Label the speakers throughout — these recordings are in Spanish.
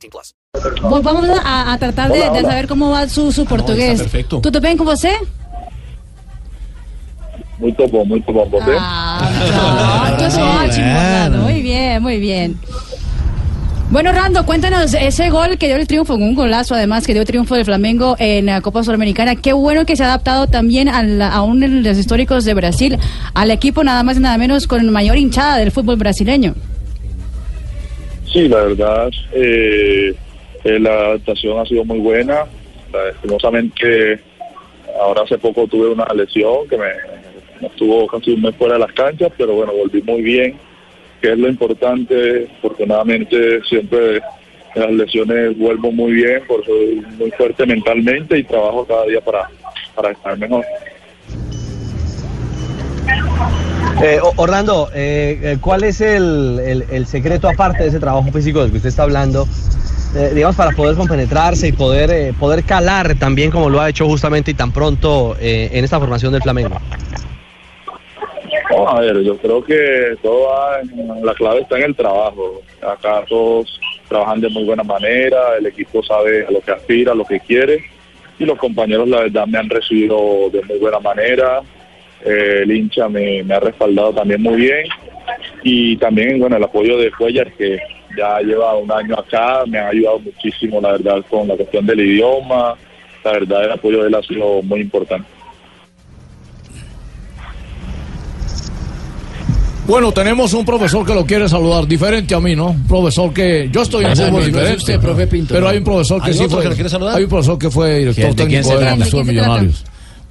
Speaker 1: 18 plus.
Speaker 2: Vamos a, a tratar de,
Speaker 3: Hola,
Speaker 2: de
Speaker 3: hola.
Speaker 2: saber cómo va su, su português.
Speaker 4: perfeito.
Speaker 2: Tudo bem com você?
Speaker 3: Muito bom, muito bom. Você?
Speaker 2: Ah, pronto, ótimo, Orlando. Muy bien, muy bien. Bueno, Rando, cuéntanos ese gol que dio el triunfo, un golazo además que dio el triunfo del Flamengo en la Copa Sudamericana. Qué bueno que se ha adaptado también a, la- a uno de los históricos de Brasil, al equipo nada más y nada menos con mayor hinchada del fútbol brasileño.
Speaker 3: Sí, la verdad, eh, eh, la adaptación ha sido muy buena. Lastimosamente, ahora hace poco tuve una lesión que me, estuvo casi un mes fuera de las canchas, pero bueno, volví muy bien, que es lo importante. Afortunadamente, siempre las lesiones vuelvo muy bien, por soy muy fuerte mentalmente y trabajo cada día para, para estar mejor.
Speaker 5: Eh, Orlando, eh, eh, ¿cuál es el, el- secreto aparte de ese trabajo físico del que usted está hablando? eh, digamos, para poder compenetrarse y poder, eh, poder calar también como lo ha hecho justamente y tan pronto en esta formación del Flamengo.
Speaker 3: A ver, yo creo que en- la clave está en el trabajo. Acá todos trabajan de muy buena manera, el equipo sabe a lo que aspira, a lo que quiere y los compañeros la verdad me han recibido de muy buena manera. Eh, el hincha me, me ha respaldado también muy bien y también bueno el apoyo de Cuellar que ya lleva un año acá, me ha ayudado muchísimo la verdad con la cuestión del idioma, la verdad el apoyo de él ha sido muy importante.
Speaker 4: Bueno, tenemos un profesor que lo quiere saludar, diferente a mí, ¿no? Un profesor que yo estoy en fútbol diferente.
Speaker 6: usted, profe Pinto,
Speaker 4: pero hay un profesor que
Speaker 6: ¿Hay
Speaker 4: sí fue.
Speaker 6: que lo quiere saludar?
Speaker 4: Hay un profesor que fue director
Speaker 6: ¿Quién- de
Speaker 4: técnico de
Speaker 2: ¿De se
Speaker 4: Millonarios.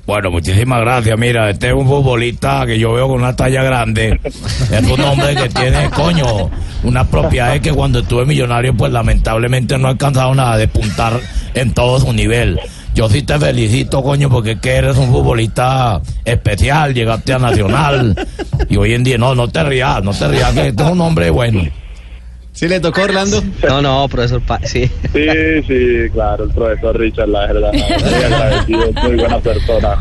Speaker 7: Bueno, muchísimas gracias. Mira, este es un futbolista que yo veo con una talla grande. Es un hombre que tiene, coño, unas propiedades que cuando estuve millonario, pues lamentablemente no he alcanzado nada de puntar en todo su nivel. Yo sí te felicito, coño, porque es que eres un futbolista especial, llegaste a Nacional. Y hoy en día, no, no te rías, no te rías, que este es un hombre bueno.
Speaker 6: ¿Sí le tocó Orlando?
Speaker 5: No, no, profesor, Pa- sí.
Speaker 3: Sí, sí, claro, el profesor Richard, la verdad, muy agradecido, es muy buena persona.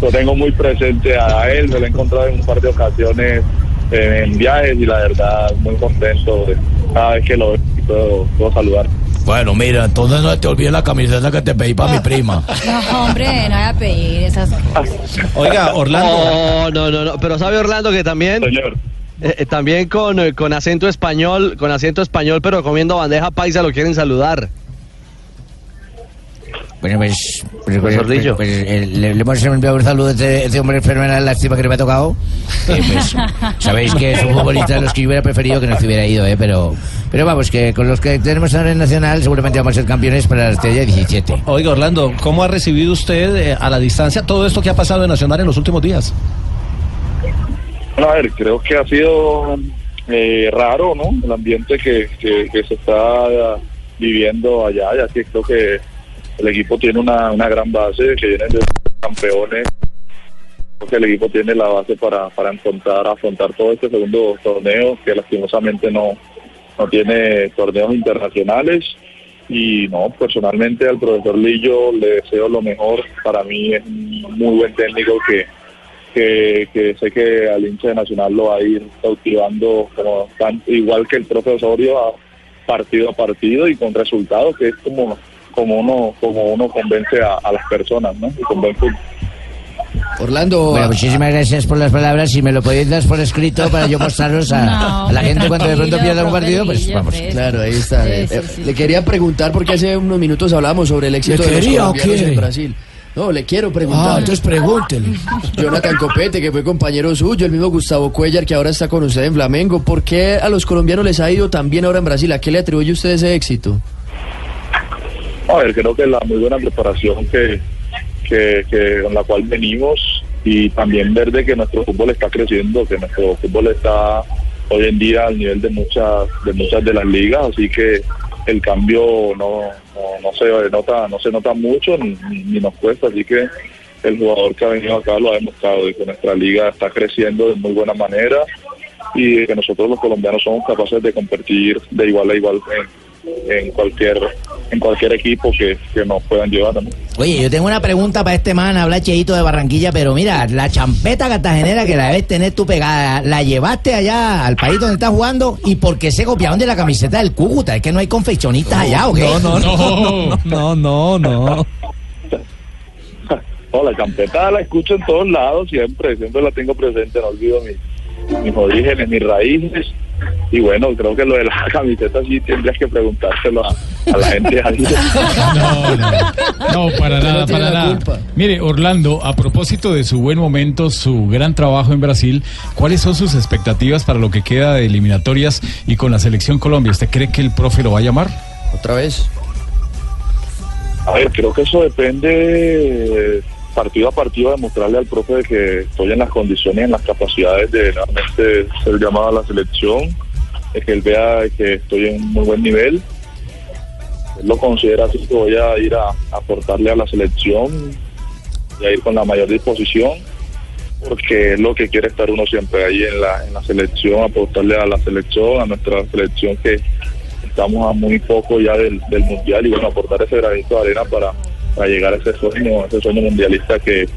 Speaker 3: Lo tengo muy presente a él, me lo he encontrado en un par de ocasiones eh, en viajes y la verdad, muy contento de cada vez que lo veo y puedo, puedo saludar.
Speaker 7: Bueno, mira, entonces no te olvides la camiseta que te pedí para mi prima.
Speaker 2: No, hombre, no voy a pedir esas cosas.
Speaker 6: Oiga, Orlando.
Speaker 5: No, no, no, no, pero sabe Orlando que también,
Speaker 3: Señor,
Speaker 5: eh, eh, también con, eh, con acento español, con acento español, pero comiendo bandeja paisa lo quieren saludar.
Speaker 8: Bueno, pues, pues, pues, pues, eh, le, le hemos enviado un saludo a este, este hombre fenomenal, lástima que no me ha tocado. Eh, pues, sabéis que es un futbolista de los que yo hubiera preferido que no se hubiera ido, eh, pero, pero vamos, que con los que tenemos ahora en Nacional seguramente vamos a ser campeones para la estrella 17.
Speaker 6: Oiga, Orlando, ¿cómo ha recibido usted eh, a la distancia todo esto que ha pasado en Nacional en los últimos días?
Speaker 3: A ver, creo que ha sido eh, raro, ¿no? El ambiente que, que, se está viviendo allá, ya que creo que el equipo tiene una, una gran base, que vienen de campeones. Creo que el equipo tiene la base para, para afrontar, afrontar todo este segundo torneo, que lastimosamente no, no tiene torneos internacionales. Y no, personalmente al profesor Lillo le deseo lo mejor. Para mí es un muy buen técnico que, que, que sé que al hincha de Nacional lo va a ir cautivando como tan- igual que el profesorio a partido a partido y con resultados que es como como uno como uno convence a, a las personas ¿no? y con buen fútbol.
Speaker 6: Orlando,
Speaker 8: Bueno, muchísimas gracias por las palabras. Si me lo podéis dar por escrito para yo mostraros a,
Speaker 2: No,
Speaker 8: a la gente cuando de pronto pierda un partido, pues vamos.
Speaker 9: Claro, ahí está.
Speaker 2: Sí,
Speaker 9: Eh,
Speaker 2: sí, sí.
Speaker 9: Le quería preguntar porque hace unos minutos hablábamos sobre el éxito
Speaker 4: ¿Le
Speaker 9: de los colombianos en Brasil. No, le quiero preguntar.
Speaker 4: Ah, entonces pregúntele.
Speaker 9: Jonathan Copete, que fue compañero suyo, el mismo Gustavo Cuellar, que ahora está con usted en Flamengo. ¿Por qué a los colombianos les ha ido tan bien ahora en Brasil? ¿A qué le atribuye usted ese éxito?
Speaker 3: A ver, creo que la muy buena preparación que, que, que con la cual venimos y también ver de que nuestro fútbol está creciendo, que nuestro fútbol está hoy en día al nivel de muchas de muchas de las ligas, así que el cambio no, no, se nota no se nota mucho ni, ni- nos cuesta, así que el jugador que ha venido acá lo ha demostrado y que nuestra liga está creciendo de muy buena manera y que nosotros los colombianos somos capaces de competir de igual a igual en cualquier en cualquier equipo que, que nos puedan llevar también.
Speaker 8: Oye, yo tengo una pregunta para este man, habla Cheito de Barranquilla, pero mira, la champeta cartagenera que la debes tener tú pegada, ¿la llevaste allá al país donde estás jugando? ¿Y por qué se copiaron de la camiseta del Cúcuta? ¿Es que no hay confeccionistas allá o qué?
Speaker 4: No, no, no, no, no, no.
Speaker 3: No, la campeta la escucho en todos lados siempre, siempre la tengo presente, no olvido mis, mis orígenes, mis raíces. Y bueno, creo que lo de la camiseta sí tendrías que preguntárselo a, a la gente ahí.
Speaker 10: No, no, no, para nada, para nada.
Speaker 9: culpa.
Speaker 10: Mire, Orlando, a propósito de su buen momento, su gran trabajo en Brasil, ¿cuáles son sus expectativas para lo que queda de eliminatorias y con la selección Colombia? ¿Usted cree que el profe lo va a llamar?
Speaker 9: ¿Otra vez?
Speaker 3: A ver, creo que eso depende partido a partido de mostrarle al profe de que estoy en las condiciones, en las capacidades de nuevamente ser llamado a la selección, de que él vea que estoy en un muy buen nivel. Él lo considera así que voy a ir a aportarle a la selección y a ir con la mayor disposición, porque es lo que quiere estar uno siempre ahí en la, en la selección, aportarle a la selección, a nuestra selección que estamos a muy poco ya del, del mundial y bueno, aportar ese granito de arena para, para llegar a ese sueño, ese sueño mundialista que,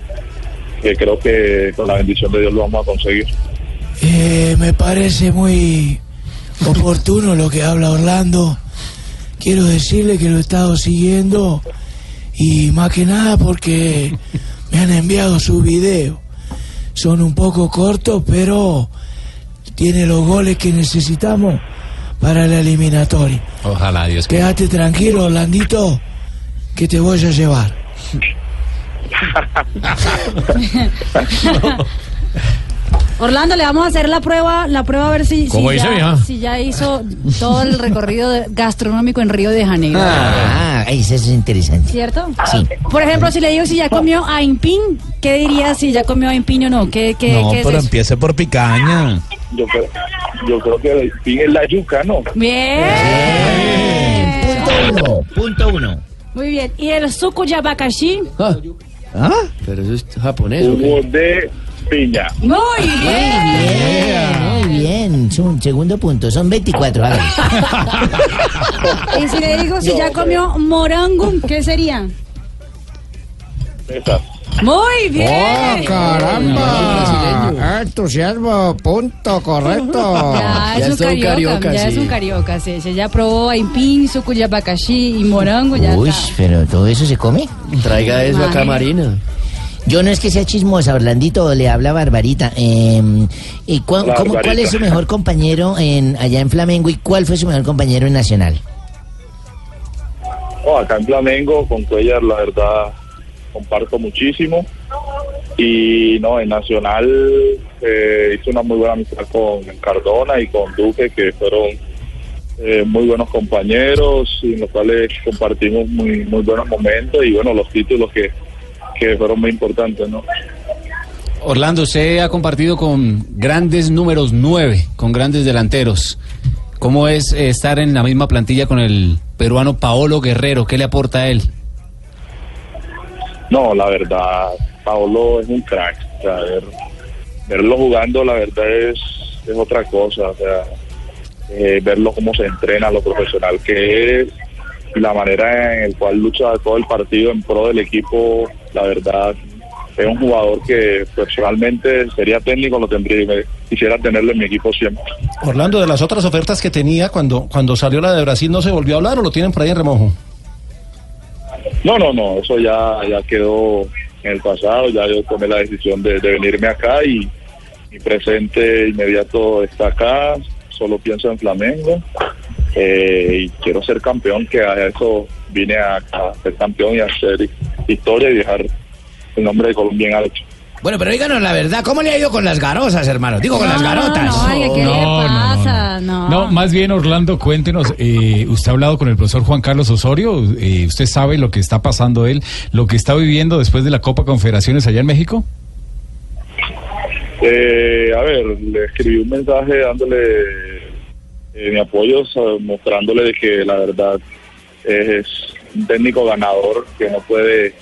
Speaker 3: que creo que con la bendición de Dios lo vamos a conseguir.
Speaker 11: Eh, me parece muy oportuno lo que habla Orlando. Quiero decirle que lo he estado siguiendo y más que nada porque me han enviado sus videos. Son un poco cortos, pero tiene los goles que necesitamos para la eliminatoria.
Speaker 12: Ojalá Dios.
Speaker 11: Quédate tranquilo, Orlandito, que te voy a llevar.
Speaker 2: Orlando, le vamos a hacer la prueba, la prueba a ver si, si,
Speaker 8: ¿Cómo dice,
Speaker 2: ya,
Speaker 8: mija?
Speaker 2: si ya hizo todo el recorrido de- gastronómico en Río de Janeiro.
Speaker 8: Ah, eso es interesante.
Speaker 2: ¿Cierto?
Speaker 8: Sí.
Speaker 2: Por ejemplo, si le digo si ya comió aimpin, ¿qué diría si ya comió aimpin o no? ¿Qué, qué,
Speaker 4: No,
Speaker 2: qué es
Speaker 4: pero
Speaker 2: eso?
Speaker 4: empiece por picaña.
Speaker 3: Yo creo, yo creo que el fin es la yuca, ¿no?
Speaker 2: Bien.
Speaker 8: Punto uno, punto uno.
Speaker 2: Muy bien. ¿Y el suku yabakashi?
Speaker 9: Ah, Pero eso es japonés.
Speaker 3: Jugo de piña.
Speaker 2: Muy
Speaker 8: Bien, muy bien. Es un segundo punto, son 24. hágale.
Speaker 2: Y si le digo si ya comió morango, ¿qué sería?
Speaker 3: Esa.
Speaker 2: Muy bien.
Speaker 4: ¡Oh, caramba! Entusiasmo, punto, correcto.
Speaker 2: Ya,
Speaker 9: Ya
Speaker 2: es un
Speaker 9: es
Speaker 2: carioca,
Speaker 9: carioca,
Speaker 2: ya es
Speaker 9: sí.
Speaker 2: un carioca, sí, sí, ya probó aimpin, suku yabakashi y morango, ya
Speaker 8: Uy,
Speaker 2: está.
Speaker 8: pero todo eso se come.
Speaker 9: Traiga eso acá,
Speaker 2: Imagínate.
Speaker 9: Marina.
Speaker 8: Yo no es que sea chismosa, Orlandito, le habla Barbarita. Eh, ¿y ¿Cuál es su mejor compañero en allá en Flamengo y cuál fue su mejor compañero en Nacional?
Speaker 3: Oh, acá en Flamengo, con Cuellar, la verdad, comparto muchísimo. Y no, en Nacional eh, hice una muy buena amistad con Cardona y con Duque, que fueron eh, muy buenos compañeros, y en los cuales compartimos muy, muy buenos momentos y bueno, los títulos que, que fueron muy importantes, ¿no?
Speaker 12: Orlando, usted ha compartido con grandes números nueve, con grandes delanteros. ¿Cómo es eh, estar en la misma plantilla con el peruano Paolo Guerrero? ¿Qué le aporta a él?
Speaker 3: No, la verdad, Paolo es un crack. O sea, ver- verlo jugando, la verdad, es, es otra cosa. O sea, eh, verlo cómo se entrena, lo profesional que es, la manera en la cual lucha todo el partido en pro del equipo, la verdad, es un jugador que personalmente sería técnico, lo tendría y me- quisiera tenerlo en mi equipo siempre.
Speaker 6: Orlando, de las otras ofertas que tenía cuando, cuando salió la de Brasil, ¿no se volvió a hablar o lo tienen por ahí en remojo?
Speaker 3: No, no, no, eso ya, ya quedó en el pasado, ya yo tomé la decisión de, de venirme acá y mi presente inmediato está acá, solo pienso en Flamengo eh, y quiero ser campeón, que a eso vine a, a ser campeón y a hacer historia y dejar el nombre de Colombia en alto.
Speaker 8: Bueno, pero díganos la verdad, ¿cómo le ha ido con las garosas, hermano? Digo, con las garotas.
Speaker 2: No, oiga, ¿qué le pasa? No,
Speaker 10: No, más bien, Orlando, cuéntenos, eh, ¿usted ha hablado con el profesor Juan Carlos Osorio? Eh, ¿Usted sabe lo que está pasando él, lo que está viviendo después de la Copa Confederaciones allá en México?
Speaker 3: Eh, a ver, le escribí un mensaje dándole eh, mi apoyo, mostrándole de que la verdad es un técnico ganador que no puede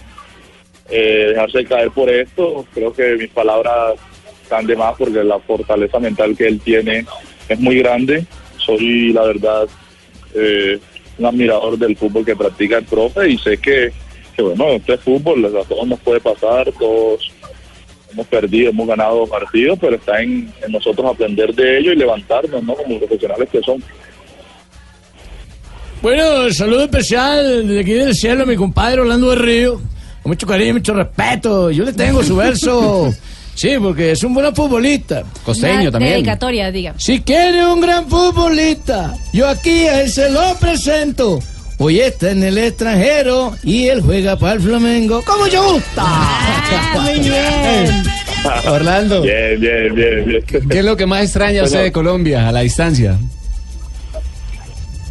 Speaker 3: eh, dejarse caer por esto. Creo que mis palabras están de más porque la fortaleza mental que él tiene es muy grande. Soy, la verdad, eh, un admirador del fútbol que practica el profe y sé que, bueno, este es fútbol, a todos nos puede pasar, todos hemos perdido, hemos ganado partidos, pero está en, en nosotros aprender de ello y levantarnos, ¿no? Como profesionales que son.
Speaker 8: Bueno, saludo especial desde aquí del cielo, mi compadre Orlando de Río. Con mucho cariño, mucho respeto. Yo le tengo su verso. Sí, porque es un buen futbolista.
Speaker 2: Una Dedicatoria, diga.
Speaker 8: Si quiere un gran futbolista, yo aquí a él se lo presento. Hoy está en el extranjero y él juega para el Flamengo. ¡Como yo gusta!
Speaker 2: muy bien.
Speaker 12: Orlando.
Speaker 3: Bien, bien, bien, bien.
Speaker 12: ¿Qué es lo que más extraña usted de Colombia a la distancia?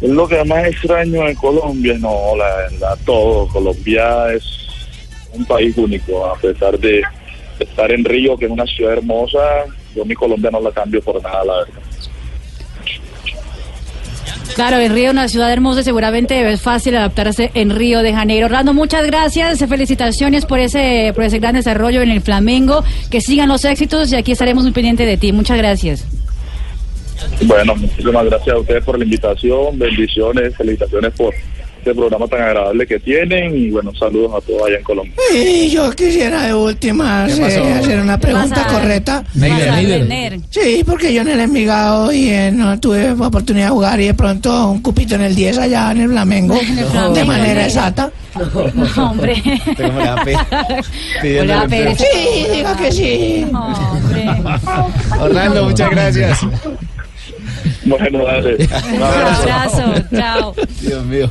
Speaker 3: Es lo que más extraño en Colombia, no, la todo. Colombia es un país único, a pesar de estar en Río, que es una ciudad hermosa, yo mi Colombia no la cambio por nada, la verdad.
Speaker 2: Claro, en Río, una ciudad hermosa, seguramente es fácil adaptarse en Río de Janeiro. Orlando, muchas gracias, felicitaciones por ese, por ese gran desarrollo en el Flamengo, que sigan los éxitos y aquí estaremos muy pendientes de ti. Muchas gracias.
Speaker 3: Bueno, muchísimas gracias a ustedes por la invitación, bendiciones, felicitaciones por este programa tan agradable que tienen y bueno, saludos a todos allá en Colombia.
Speaker 9: Y yo quisiera de última
Speaker 3: ¿Qué
Speaker 9: hacer, una pregunta correcta.
Speaker 3: Tener.
Speaker 9: Sí, porque yo en el Envigado y eh, no tuve oportunidad de jugar y de pronto un cupito en el 10 allá en el Flamengo,
Speaker 2: Flamengo.
Speaker 9: de manera exacta.
Speaker 2: No, hombre. Hola, Pérez.
Speaker 9: Sí, diga que sí.
Speaker 12: Orlando, muchas gracias.
Speaker 3: Bueno, dale. Un
Speaker 2: Un abrazo. Chao.
Speaker 12: Dios mío.